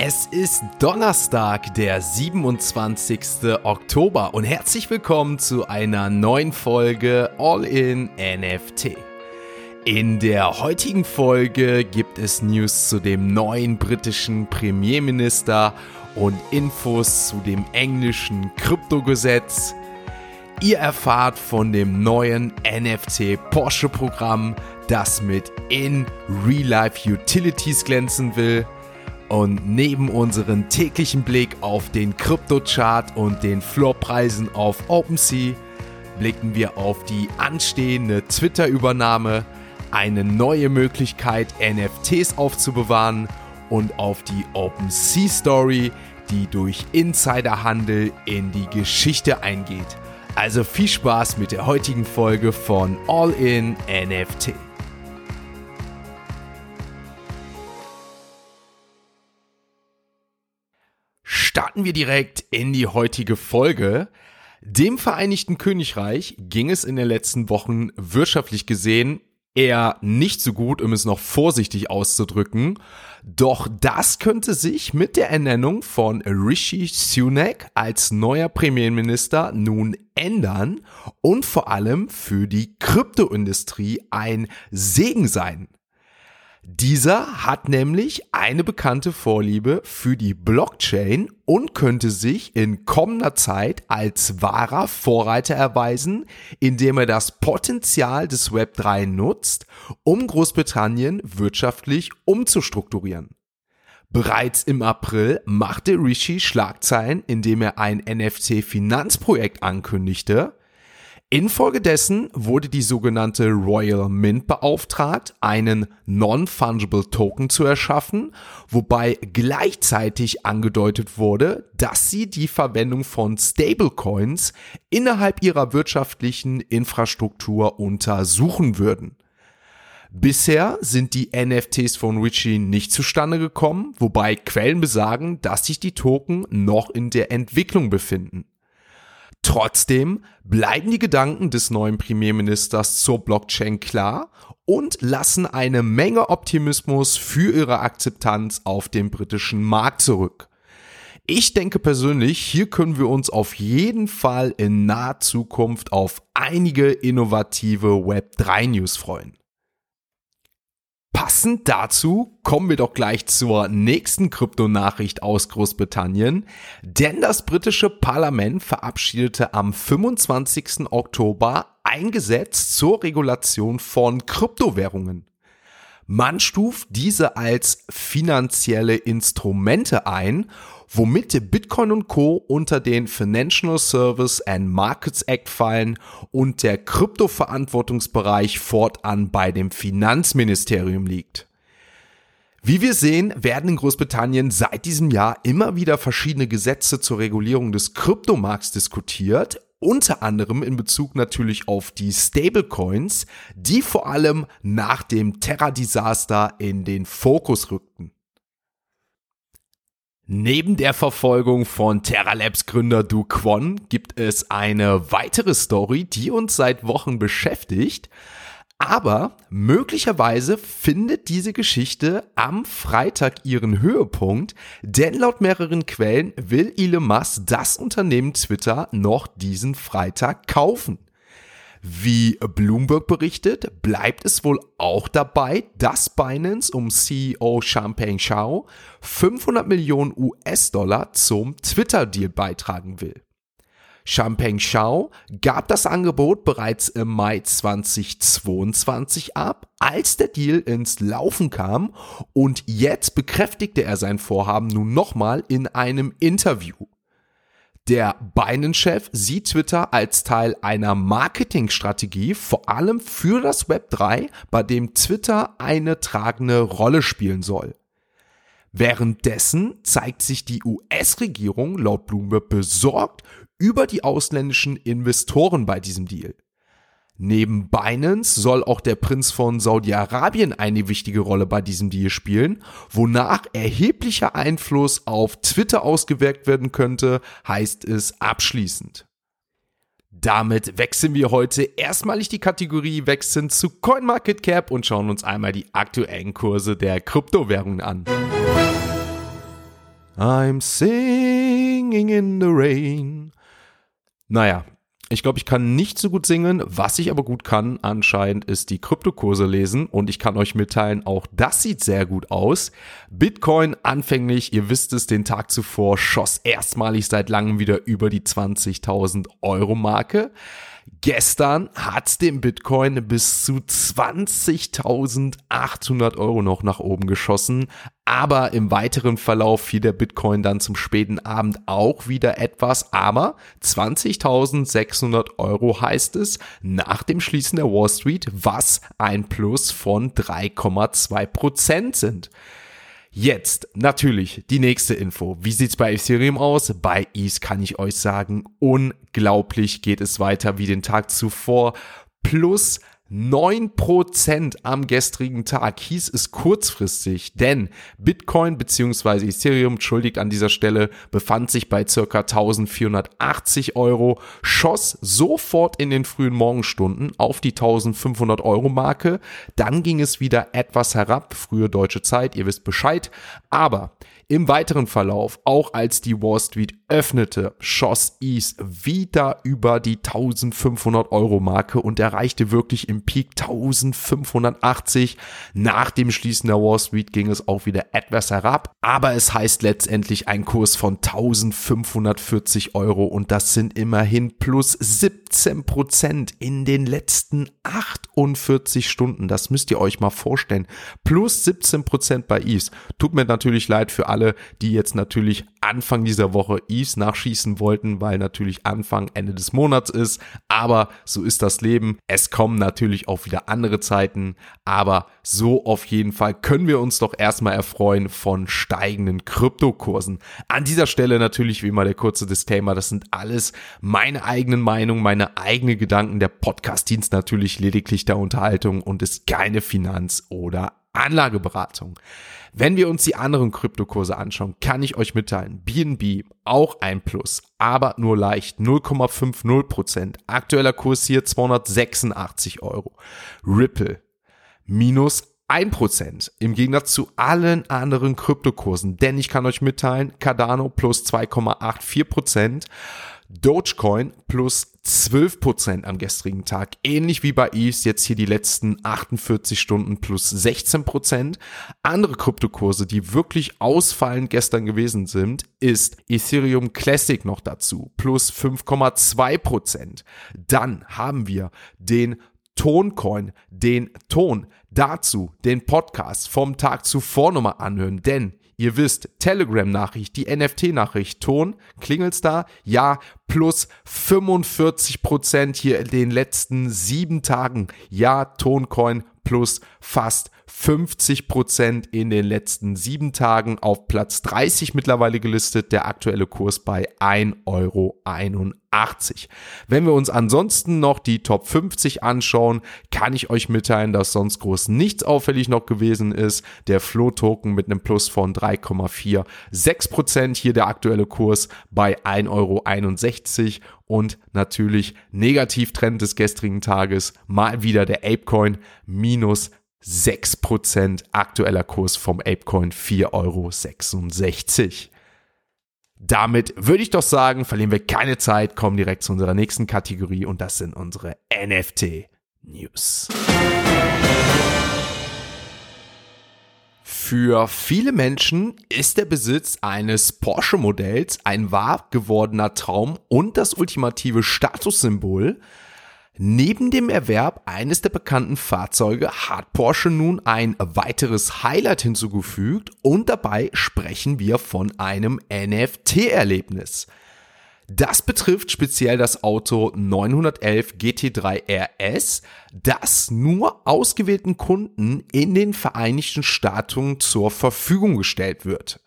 Es ist Donnerstag, der 27. Oktober und herzlich willkommen zu einer neuen Folge All in NFT. In der heutigen Folge gibt es News zu dem neuen britischen Premierminister und Infos zu dem englischen Kryptogesetz. Ihr erfahrt von dem neuen NFT Porsche Programm, das mit in Real Life Utilities glänzen will. Und neben unserem täglichen Blick auf den Kryptochart und den Floorpreisen auf OpenSea blicken wir auf die anstehende Twitter-Übernahme, eine neue Möglichkeit, NFTs aufzubewahren und auf die OpenSea-Story, die durch Insiderhandel in die Geschichte eingeht. Also viel Spaß mit der heutigen Folge von All in NFT. Starten wir direkt in die heutige Folge. Dem Vereinigten Königreich ging es in den letzten Wochen wirtschaftlich gesehen eher nicht so gut, um es noch vorsichtig auszudrücken. Doch das könnte sich mit der Ernennung von Rishi Sunak als neuer Premierminister nun ändern und vor allem für die Kryptoindustrie ein Segen sein. Dieser hat nämlich eine bekannte Vorliebe für die Blockchain und könnte sich in kommender Zeit als wahrer Vorreiter erweisen, indem er das Potenzial des Web 3 nutzt, um Großbritannien wirtschaftlich umzustrukturieren. Bereits im April machte Rishi Schlagzeilen, indem er ein NFC-Finanzprojekt ankündigte, Infolgedessen wurde die sogenannte Royal Mint beauftragt, einen Non-Fungible Token zu erschaffen, wobei gleichzeitig angedeutet wurde, dass sie die Verwendung von Stablecoins innerhalb ihrer wirtschaftlichen Infrastruktur untersuchen würden. Bisher sind die NFTs von Richie nicht zustande gekommen, wobei Quellen besagen, dass sich die Token noch in der Entwicklung befinden. Trotzdem bleiben die Gedanken des neuen Premierministers zur Blockchain klar und lassen eine Menge Optimismus für ihre Akzeptanz auf dem britischen Markt zurück. Ich denke persönlich, hier können wir uns auf jeden Fall in naher Zukunft auf einige innovative Web3 News freuen. Passend dazu kommen wir doch gleich zur nächsten Kryptonachricht aus Großbritannien, denn das britische Parlament verabschiedete am 25. Oktober ein Gesetz zur Regulation von Kryptowährungen. Man stuft diese als finanzielle Instrumente ein womit Bitcoin und Co. unter den Financial Service and Markets Act fallen und der Kryptoverantwortungsbereich fortan bei dem Finanzministerium liegt. Wie wir sehen, werden in Großbritannien seit diesem Jahr immer wieder verschiedene Gesetze zur Regulierung des Kryptomarkts diskutiert, unter anderem in Bezug natürlich auf die Stablecoins, die vor allem nach dem Terra-Desaster in den Fokus rückten. Neben der Verfolgung von Terra Labs Gründer Du Kwon gibt es eine weitere Story, die uns seit Wochen beschäftigt. Aber möglicherweise findet diese Geschichte am Freitag ihren Höhepunkt, denn laut mehreren Quellen will Elon Musk das Unternehmen Twitter noch diesen Freitag kaufen. Wie Bloomberg berichtet, bleibt es wohl auch dabei, dass Binance um CEO Champagne Shao 500 Millionen US-Dollar zum Twitter-Deal beitragen will. Champagne Shao gab das Angebot bereits im Mai 2022 ab, als der Deal ins Laufen kam und jetzt bekräftigte er sein Vorhaben nun nochmal in einem Interview. Der Binance-Chef sieht Twitter als Teil einer Marketingstrategie, vor allem für das Web 3, bei dem Twitter eine tragende Rolle spielen soll. Währenddessen zeigt sich die US-Regierung laut Bloomberg besorgt über die ausländischen Investoren bei diesem Deal. Neben Binance soll auch der Prinz von Saudi-Arabien eine wichtige Rolle bei diesem Deal spielen, wonach erheblicher Einfluss auf Twitter ausgewirkt werden könnte, heißt es abschließend. Damit wechseln wir heute erstmalig die Kategorie, wechseln zu CoinMarketCap und schauen uns einmal die aktuellen Kurse der Kryptowährungen an. I'm singing in the rain. Naja, ich glaube, ich kann nicht so gut singen. Was ich aber gut kann, anscheinend, ist die Kryptokurse lesen. Und ich kann euch mitteilen, auch das sieht sehr gut aus. Bitcoin anfänglich, ihr wisst es, den Tag zuvor schoss erstmalig seit langem wieder über die 20.000 Euro Marke. Gestern hat den Bitcoin bis zu 20.800 Euro noch nach oben geschossen. Aber im weiteren Verlauf fiel der Bitcoin dann zum späten Abend auch wieder etwas. Aber 20.600 Euro heißt es nach dem Schließen der Wall Street, was ein Plus von 3,2 Prozent sind. Jetzt natürlich die nächste Info. Wie sieht's bei Ethereum aus? Bei ETH kann ich euch sagen, unglaublich geht es weiter wie den Tag zuvor. Plus 9% am gestrigen Tag hieß es kurzfristig, denn Bitcoin bzw. Ethereum, entschuldigt an dieser Stelle, befand sich bei circa 1480 Euro, schoss sofort in den frühen Morgenstunden auf die 1500 Euro Marke, dann ging es wieder etwas herab, frühe deutsche Zeit, ihr wisst Bescheid, aber im weiteren Verlauf, auch als die Wall Street öffnete, schoss ETH wieder über die 1500 Euro Marke und erreichte wirklich im Peak 1580. Nach dem Schließen der Wall Street ging es auch wieder etwas herab, aber es heißt letztendlich ein Kurs von 1540 Euro und das sind immerhin plus 17 Prozent in den letzten 48 Stunden. Das müsst ihr euch mal vorstellen. Plus 17 Prozent bei ETH. Tut mir natürlich leid für alle alle, die jetzt natürlich Anfang dieser Woche Eves nachschießen wollten, weil natürlich Anfang, Ende des Monats ist. Aber so ist das Leben. Es kommen natürlich auch wieder andere Zeiten. Aber so auf jeden Fall können wir uns doch erstmal erfreuen von steigenden Kryptokursen. An dieser Stelle natürlich wie immer der kurze Disclaimer. Das sind alles meine eigenen Meinungen, meine eigenen Gedanken. Der Podcast dient natürlich lediglich der Unterhaltung und ist keine Finanz- oder Anlageberatung. Wenn wir uns die anderen Kryptokurse anschauen, kann ich euch mitteilen, BNB auch ein Plus, aber nur leicht 0,50% Aktueller Kurs hier 286 Euro. Ripple minus 1% im Gegensatz zu allen anderen Kryptokursen, denn ich kann euch mitteilen, Cardano plus 2,84%, Dogecoin plus 12% am gestrigen Tag. Ähnlich wie bei ETH jetzt hier die letzten 48 Stunden plus 16%. Andere Kryptokurse, die wirklich ausfallend gestern gewesen sind, ist Ethereum Classic noch dazu. Plus 5,2%. Dann haben wir den Toncoin, den Ton. Dazu den Podcast vom Tag zuvor nochmal anhören, denn Ihr wisst, Telegram-Nachricht, die NFT-Nachricht, Ton, klingelt's da? Ja, plus 45 Prozent hier in den letzten sieben Tagen. Ja, Toncoin plus fast 50 Prozent in den letzten sieben Tagen auf Platz 30 mittlerweile gelistet. Der aktuelle Kurs bei 1,81 Euro. Wenn wir uns ansonsten noch die Top 50 anschauen, kann ich euch mitteilen, dass sonst groß nichts auffällig noch gewesen ist. Der Flow-Token mit einem Plus von 3,46 Prozent. Hier der aktuelle Kurs bei 1,61 Euro und natürlich Negativtrend des gestrigen Tages mal wieder der Apecoin minus 6% aktueller Kurs vom Apecoin 4,66 Euro. Damit würde ich doch sagen, verlieren wir keine Zeit, kommen direkt zu unserer nächsten Kategorie und das sind unsere NFT News. Für viele Menschen ist der Besitz eines Porsche-Modells ein wahr gewordener Traum und das ultimative Statussymbol. Neben dem Erwerb eines der bekannten Fahrzeuge hat Porsche nun ein weiteres Highlight hinzugefügt und dabei sprechen wir von einem NFT-Erlebnis. Das betrifft speziell das Auto 911 GT3 RS, das nur ausgewählten Kunden in den Vereinigten Staaten zur Verfügung gestellt wird.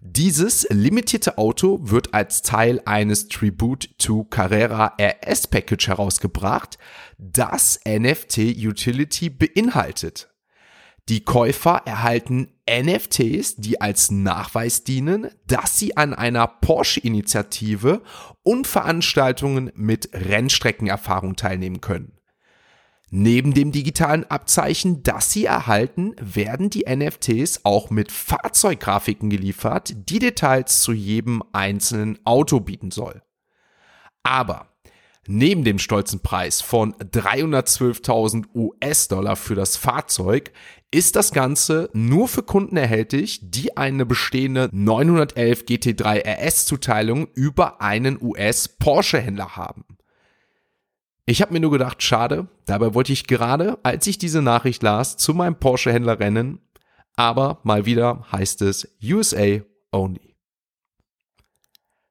Dieses limitierte Auto wird als Teil eines Tribute to Carrera RS Package herausgebracht, das NFT Utility beinhaltet. Die Käufer erhalten NFTs, die als Nachweis dienen, dass sie an einer Porsche-Initiative und Veranstaltungen mit Rennstreckenerfahrung teilnehmen können. Neben dem digitalen Abzeichen, das sie erhalten, werden die NFTs auch mit Fahrzeuggrafiken geliefert, die Details zu jedem einzelnen Auto bieten soll. Aber neben dem stolzen Preis von 312.000 US-Dollar für das Fahrzeug ist das Ganze nur für Kunden erhältlich, die eine bestehende 911 GT3 RS Zuteilung über einen US Porsche Händler haben. Ich habe mir nur gedacht, schade, dabei wollte ich gerade, als ich diese Nachricht las, zu meinem Porsche-Händler rennen, aber mal wieder heißt es USA only.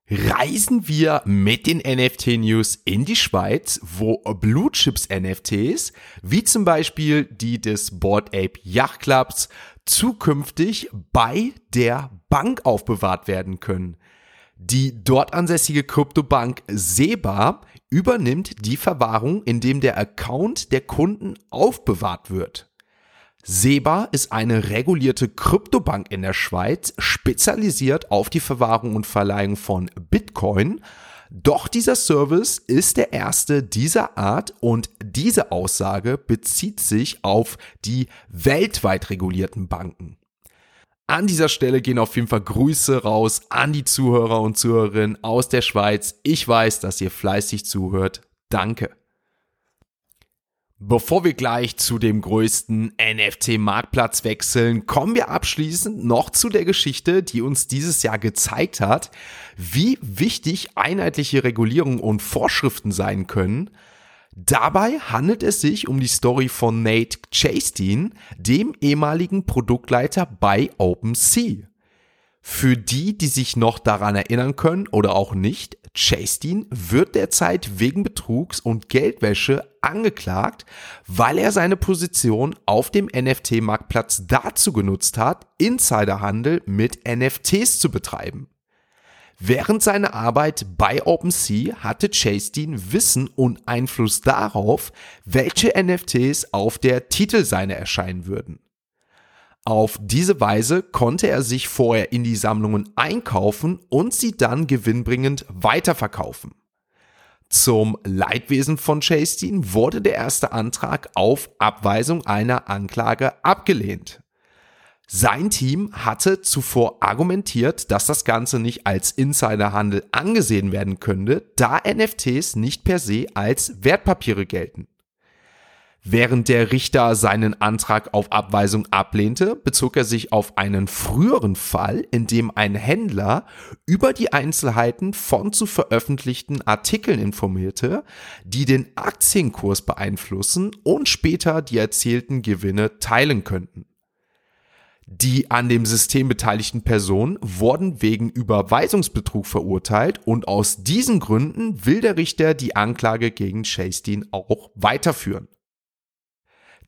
Reisen wir mit den NFT-News in die Schweiz, wo Blue Chips NFTs, wie zum Beispiel die des Board Ape Yacht Clubs, zukünftig bei der Bank aufbewahrt werden können. Die dort ansässige Kryptobank SEBA übernimmt die Verwahrung, indem der Account der Kunden aufbewahrt wird. SEBA ist eine regulierte Kryptobank in der Schweiz, spezialisiert auf die Verwahrung und Verleihung von Bitcoin. Doch dieser Service ist der erste dieser Art und diese Aussage bezieht sich auf die weltweit regulierten Banken. An dieser Stelle gehen auf jeden Fall Grüße raus an die Zuhörer und Zuhörerinnen aus der Schweiz. Ich weiß, dass ihr fleißig zuhört. Danke. Bevor wir gleich zu dem größten NFT-Marktplatz wechseln, kommen wir abschließend noch zu der Geschichte, die uns dieses Jahr gezeigt hat, wie wichtig einheitliche Regulierungen und Vorschriften sein können – Dabei handelt es sich um die Story von Nate Chasteen, dem ehemaligen Produktleiter bei OpenSea. Für die, die sich noch daran erinnern können oder auch nicht, Chasteen wird derzeit wegen Betrugs und Geldwäsche angeklagt, weil er seine Position auf dem NFT-Marktplatz dazu genutzt hat, Insiderhandel mit NFTs zu betreiben. Während seiner Arbeit bei OpenSea hatte Chasteen Wissen und Einfluss darauf, welche NFTs auf der Titelseite erscheinen würden. Auf diese Weise konnte er sich vorher in die Sammlungen einkaufen und sie dann gewinnbringend weiterverkaufen. Zum Leidwesen von Chasteen wurde der erste Antrag auf Abweisung einer Anklage abgelehnt. Sein Team hatte zuvor argumentiert, dass das Ganze nicht als Insiderhandel angesehen werden könnte, da NFTs nicht per se als Wertpapiere gelten. Während der Richter seinen Antrag auf Abweisung ablehnte, bezog er sich auf einen früheren Fall, in dem ein Händler über die Einzelheiten von zu veröffentlichten Artikeln informierte, die den Aktienkurs beeinflussen und später die erzielten Gewinne teilen könnten. Die an dem System beteiligten Personen wurden wegen Überweisungsbetrug verurteilt und aus diesen Gründen will der Richter die Anklage gegen Chasteen auch weiterführen.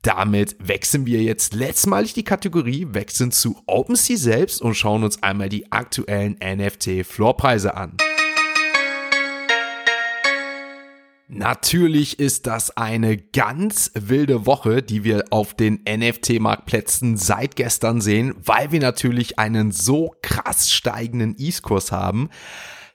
Damit wechseln wir jetzt letztmalig die Kategorie, wechseln zu OpenSea selbst und schauen uns einmal die aktuellen NFT-Floorpreise an. Natürlich ist das eine ganz wilde Woche, die wir auf den NFT-Marktplätzen seit gestern sehen, weil wir natürlich einen so krass steigenden E-Kurs haben.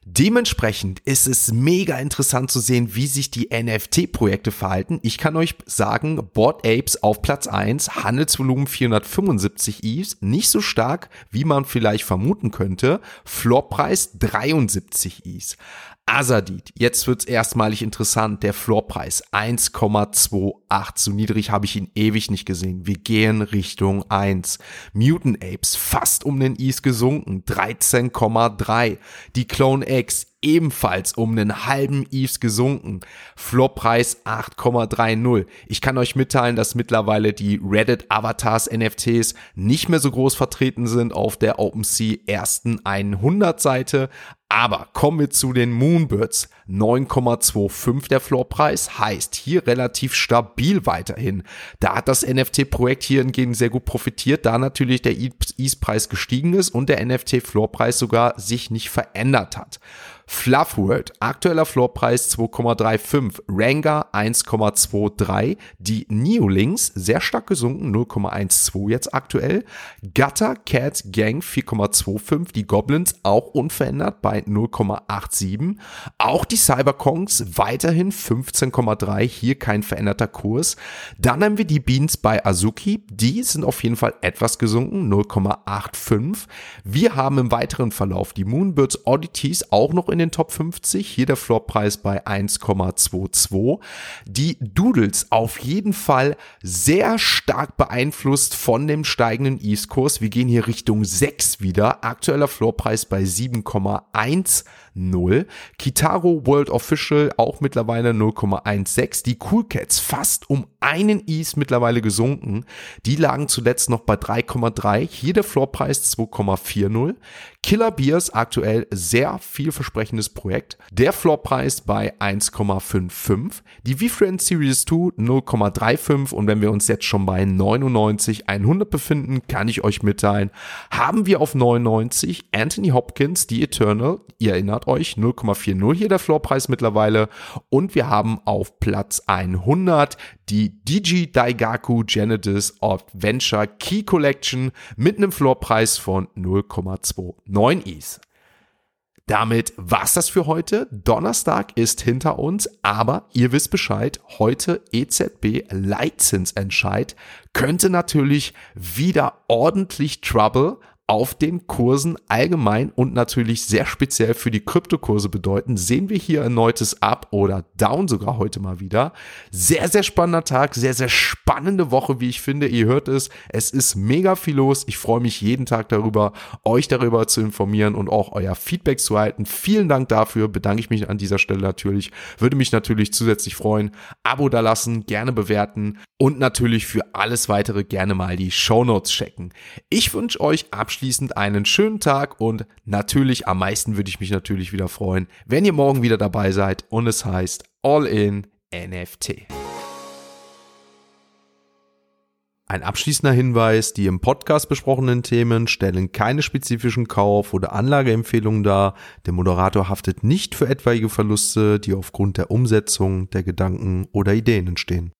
Dementsprechend ist es mega interessant zu sehen, wie sich die NFT-Projekte verhalten. Ich kann euch sagen, Board Apes auf Platz 1, Handelsvolumen 475 ETHs, nicht so stark, wie man vielleicht vermuten könnte. Floorpreis 73 ETHs. Azadid, jetzt wird's erstmalig interessant, der Floorpreis 1,28, so niedrig habe ich ihn ewig nicht gesehen. Wir gehen Richtung 1. Mutant Apes fast um den Ease gesunken, 13,3. Die Clone X ebenfalls um einen halben Eves gesunken. Floorpreis 8,30. Ich kann euch mitteilen, dass mittlerweile die Reddit Avatars NFTs nicht mehr so groß vertreten sind auf der OpenSea ersten 100 Seite. Aber kommen wir zu den Moonbirds. 9,25 der Floorpreis heißt hier relativ stabil weiterhin. Da hat das NFT-Projekt hier hingegen sehr gut profitiert, da natürlich der ETH-Preis gestiegen ist und der NFT-Floorpreis sogar sich nicht verändert hat. Fluffword, aktueller Floorpreis 2,35, Ranga 1,23, die Neolinks sehr stark gesunken, 0,12 jetzt aktuell, Gutter Cat Gang 4,25, die Goblins auch unverändert bei 0,87, auch die Cyberkongs weiterhin 15,3, hier kein veränderter Kurs. Dann haben wir die Beans bei Azuki, die sind auf jeden Fall etwas gesunken, 0,85. Wir haben im weiteren Verlauf die Moonbirds Oddities auch noch in den Top 50. Hier der Floorpreis bei 1,22. Die Doodles auf jeden Fall sehr stark beeinflusst von dem steigenden East-Kurs. Wir gehen hier Richtung 6 wieder. Aktueller Floorpreis bei 7,10. Kitaro World Official auch mittlerweile 0,16. Die Cool Cats fast um einen East mittlerweile gesunken. Die lagen zuletzt noch bei 3,3. Hier der Floorpreis 2,40. Killer Beers aktuell sehr vielversprechendes Projekt. Der Floorpreis bei 1,55. Die V-Friend Series 2 0,35 und wenn wir uns jetzt schon bei 99, 100 befinden, kann ich euch mitteilen, haben wir auf 99 Anthony Hopkins, die Eternal, ihr erinnert euch, 0,40 hier der Floorpreis mittlerweile und wir haben auf Platz 100 die DG Daigaku Genesis Adventure Key Collection mit einem Floorpreis von 0,29 Is. Damit war's das für heute. Donnerstag ist hinter uns, aber ihr wisst Bescheid, heute EZB Leitzinsentscheid könnte natürlich wieder ordentlich Trouble auf den Kursen allgemein und natürlich sehr speziell für die Kryptokurse bedeuten, sehen wir hier erneutes Up oder Down sogar heute mal wieder. Sehr, sehr spannender Tag, sehr, sehr spannende Woche, wie ich finde. Ihr hört es, es ist mega viel los. Ich freue mich jeden Tag darüber, euch darüber zu informieren und auch euer Feedback zu halten. Vielen Dank dafür, bedanke ich mich an dieser Stelle natürlich. Würde mich natürlich zusätzlich freuen. Abo da lassen, gerne bewerten und natürlich für alles weitere gerne mal die Show Notes checken. Ich wünsche euch abschließend abschließend einen schönen Tag und natürlich am meisten würde ich mich natürlich wieder freuen, wenn ihr morgen wieder dabei seid und es heißt All in NFT. Ein abschließender Hinweis, die im Podcast besprochenen Themen stellen keine spezifischen Kauf- oder Anlageempfehlungen dar. Der Moderator haftet nicht für etwaige Verluste, die aufgrund der Umsetzung der Gedanken oder Ideen entstehen.